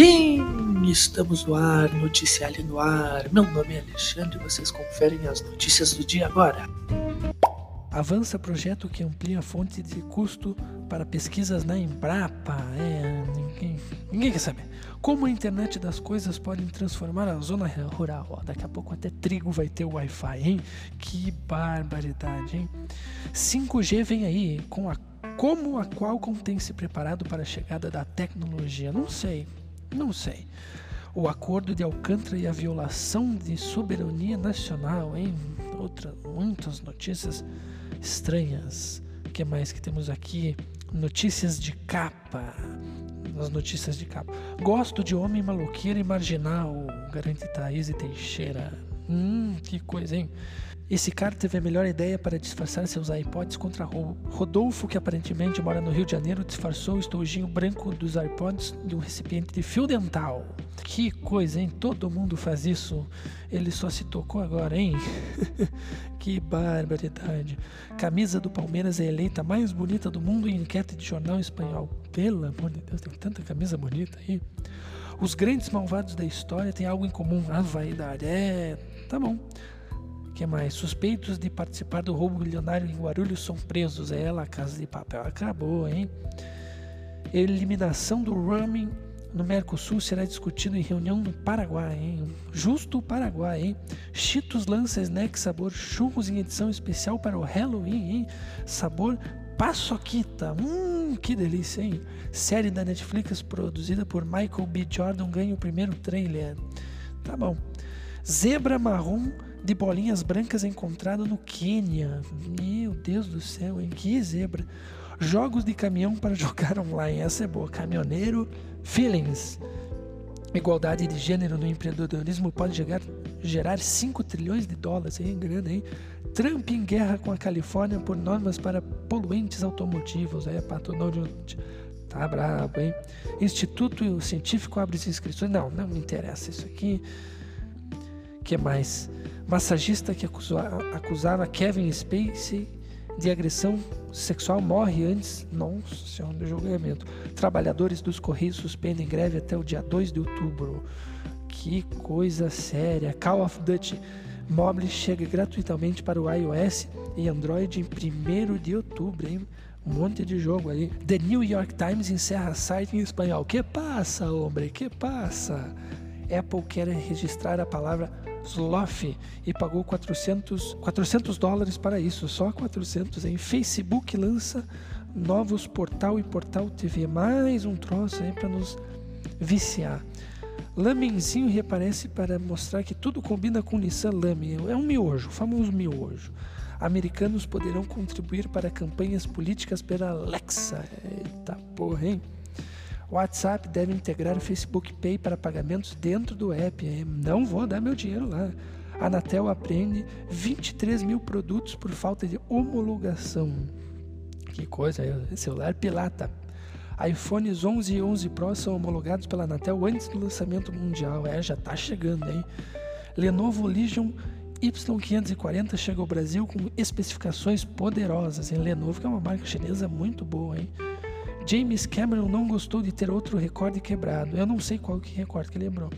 Sim, estamos no ar, Noticiário no ar. Meu nome é Alexandre e vocês conferem as notícias do dia agora. Avança projeto que amplia a fonte de custo para pesquisas na Embrapa. É, ninguém, ninguém quer saber. Como a internet das coisas pode transformar a zona rural. Ó, daqui a pouco até trigo vai ter Wi-Fi, hein? Que barbaridade, hein? 5G vem aí, com a como a Qualcomm tem se preparado para a chegada da tecnologia? Não sei, não sei. O acordo de Alcântara e a violação de soberania nacional, hein? Outras muitas notícias estranhas. O que mais que temos aqui? Notícias de capa. As notícias de capa. Gosto de homem maloqueiro e marginal, garante Thaís e Teixeira. Hum, que coisa, hein? Esse cara teve a melhor ideia para disfarçar seus iPods contra Rodolfo, que aparentemente mora no Rio de Janeiro, disfarçou o estojinho branco dos iPods de um recipiente de fio dental. Que coisa, hein? Todo mundo faz isso. Ele só se tocou agora, hein? que barbaridade. Camisa do Palmeiras é eleita mais bonita do mundo em enquete de jornal espanhol. Pelo amor de Deus, tem tanta camisa bonita aí. Os grandes malvados da história têm algo em comum: a vaidade. É, tá bom que mais? Suspeitos de participar do roubo milionário em Guarulhos são presos. É ela, a Casa de Papel. Acabou, hein? Eliminação do roaming no Mercosul será discutido em reunião no Paraguai, hein? Justo o Paraguai, hein? Cheetos lança snack sabor churros em edição especial para o Halloween, hein? Sabor paçoquita. Hum, que delícia, hein? Série da Netflix produzida por Michael B. Jordan ganha o primeiro trailer. Tá bom. Zebra marrom de bolinhas brancas encontrado no Quênia. Meu Deus do céu, hein? Que zebra. Jogos de caminhão para jogar online. Essa é boa. Caminhoneiro Feelings. Igualdade de gênero no empreendedorismo pode gerar, gerar 5 trilhões de dólares. Hein? Grana, hein? Trump em guerra com a Califórnia por normas para poluentes automotivos. É, Pato de... Tá brabo, hein? Instituto Científico abre inscrições. Não, não me interessa isso aqui. Que mais? Massagista que acusava Kevin Spacey de agressão sexual morre antes nossa senhora, do julgamento. Trabalhadores dos Correios suspendem greve até o dia 2 de outubro. Que coisa séria. Call of Duty Mobile chega gratuitamente para o iOS e Android em 1 de outubro, hein? Um monte de jogo aí. The New York Times encerra site em espanhol. Que passa, homem? Que passa? Apple quer registrar a palavra Sloth e pagou 400, 400 dólares para isso, só 400 em Facebook lança novos portal e portal TV, mais um troço aí para nos viciar. Lamenzinho reaparece para mostrar que tudo combina com Nissan Lame, é um miojo, famoso miojo. Americanos poderão contribuir para campanhas políticas pela Alexa. Eita porra, hein? WhatsApp deve integrar o Facebook Pay para pagamentos dentro do app. Não vou dar meu dinheiro lá. A Anatel apreende 23 mil produtos por falta de homologação. Que coisa, celular pilata. iPhones 11 e 11 Pro são homologados pela Anatel antes do lançamento mundial. É, já tá chegando, hein? Lenovo Legion Y540 chega ao Brasil com especificações poderosas. Em Lenovo, que é uma marca chinesa muito boa, hein? James Cameron não gostou de ter outro recorde quebrado. Eu não sei qual que recorde que ele lembrou.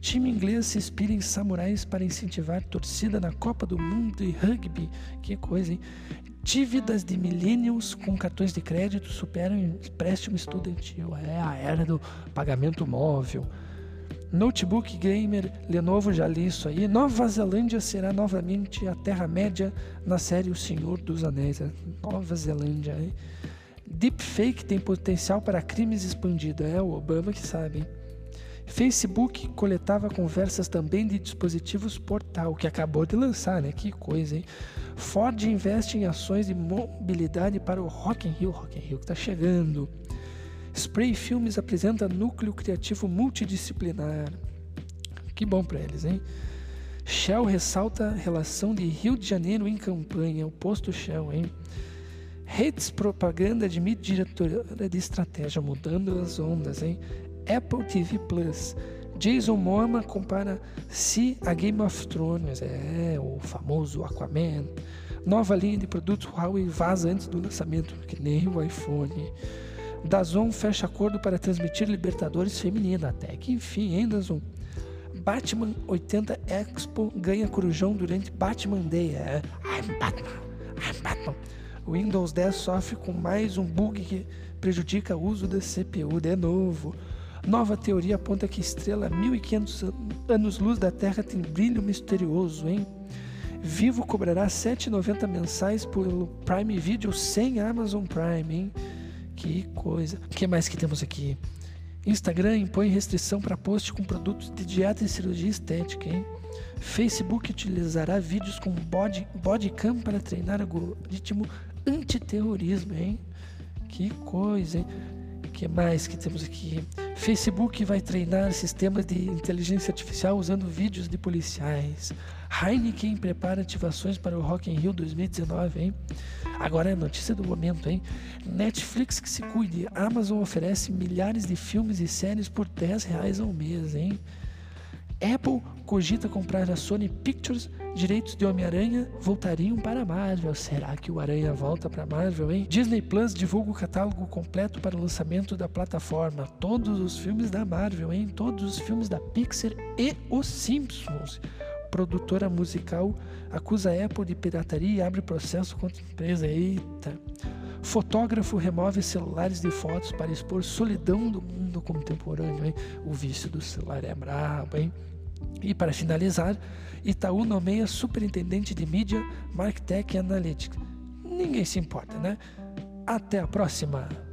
Time inglês se inspira em samurais para incentivar torcida na Copa do Mundo de Rugby. Que coisa, hein? Dívidas de millennials com cartões de crédito superam empréstimo estudantil. É a era do pagamento móvel. Notebook gamer, Lenovo já li isso aí. Nova Zelândia será novamente a Terra-média na série O Senhor dos Anéis. Nova Zelândia, hein? Deepfake tem potencial para crimes expandido. É o Obama que sabe. Facebook coletava conversas também de dispositivos portal, que acabou de lançar, né? Que coisa, hein? Ford investe em ações de mobilidade para o Rock in Rio, Rock in Rio que está chegando. Spray Filmes apresenta núcleo criativo multidisciplinar. Que bom para eles, hein? Shell ressalta relação de Rio de Janeiro em campanha, o posto Shell, hein? Hates propaganda admite diretora de estratégia mudando as ondas, hein? Apple TV Plus. Jason Momoa compara se a Game of Thrones, é o famoso Aquaman. Nova linha de produtos Huawei vaza antes do lançamento, que nem o iPhone. Dazon fecha acordo para transmitir Libertadores Feminina. Até que enfim, hein, Dazon? Batman 80 Expo ganha corujão durante Batman Day. É, I'm Batman, I'm Batman. O Windows 10 sofre com mais um bug que prejudica o uso da CPU de novo. Nova teoria aponta que estrela 1500 anos-luz da Terra tem brilho misterioso, hein? Vivo cobrará 7,90 mensais pelo Prime Video sem Amazon Prime, hein? Que coisa. O que mais que temos aqui? Instagram impõe restrição para post com produtos de dieta e cirurgia estética, hein? Facebook utilizará vídeos com body, bodycam para treinar algoritmo antiterrorismo, hein? Que coisa, hein? que mais que temos aqui? Facebook vai treinar sistemas de inteligência artificial usando vídeos de policiais. Heineken prepara ativações para o Rock in Rio 2019, hein? Agora é a notícia do momento, hein? Netflix que se cuide. Amazon oferece milhares de filmes e séries por 10 reais ao mês, hein? Apple cogita comprar a Sony Pictures, direitos de Homem-Aranha voltariam para a Marvel. Será que o Aranha volta para a Marvel, hein? Disney Plus divulga o catálogo completo para o lançamento da plataforma. Todos os filmes da Marvel, hein? Todos os filmes da Pixar e os Simpsons. Produtora musical acusa Apple de pirataria e abre processo contra a empresa. Eita! Fotógrafo remove celulares de fotos para expor solidão do mundo contemporâneo, hein? O vício do celular é brabo, hein? E para finalizar, Itaú nomeia superintendente de mídia, Marktech e Analytics. Ninguém se importa, né? Até a próxima!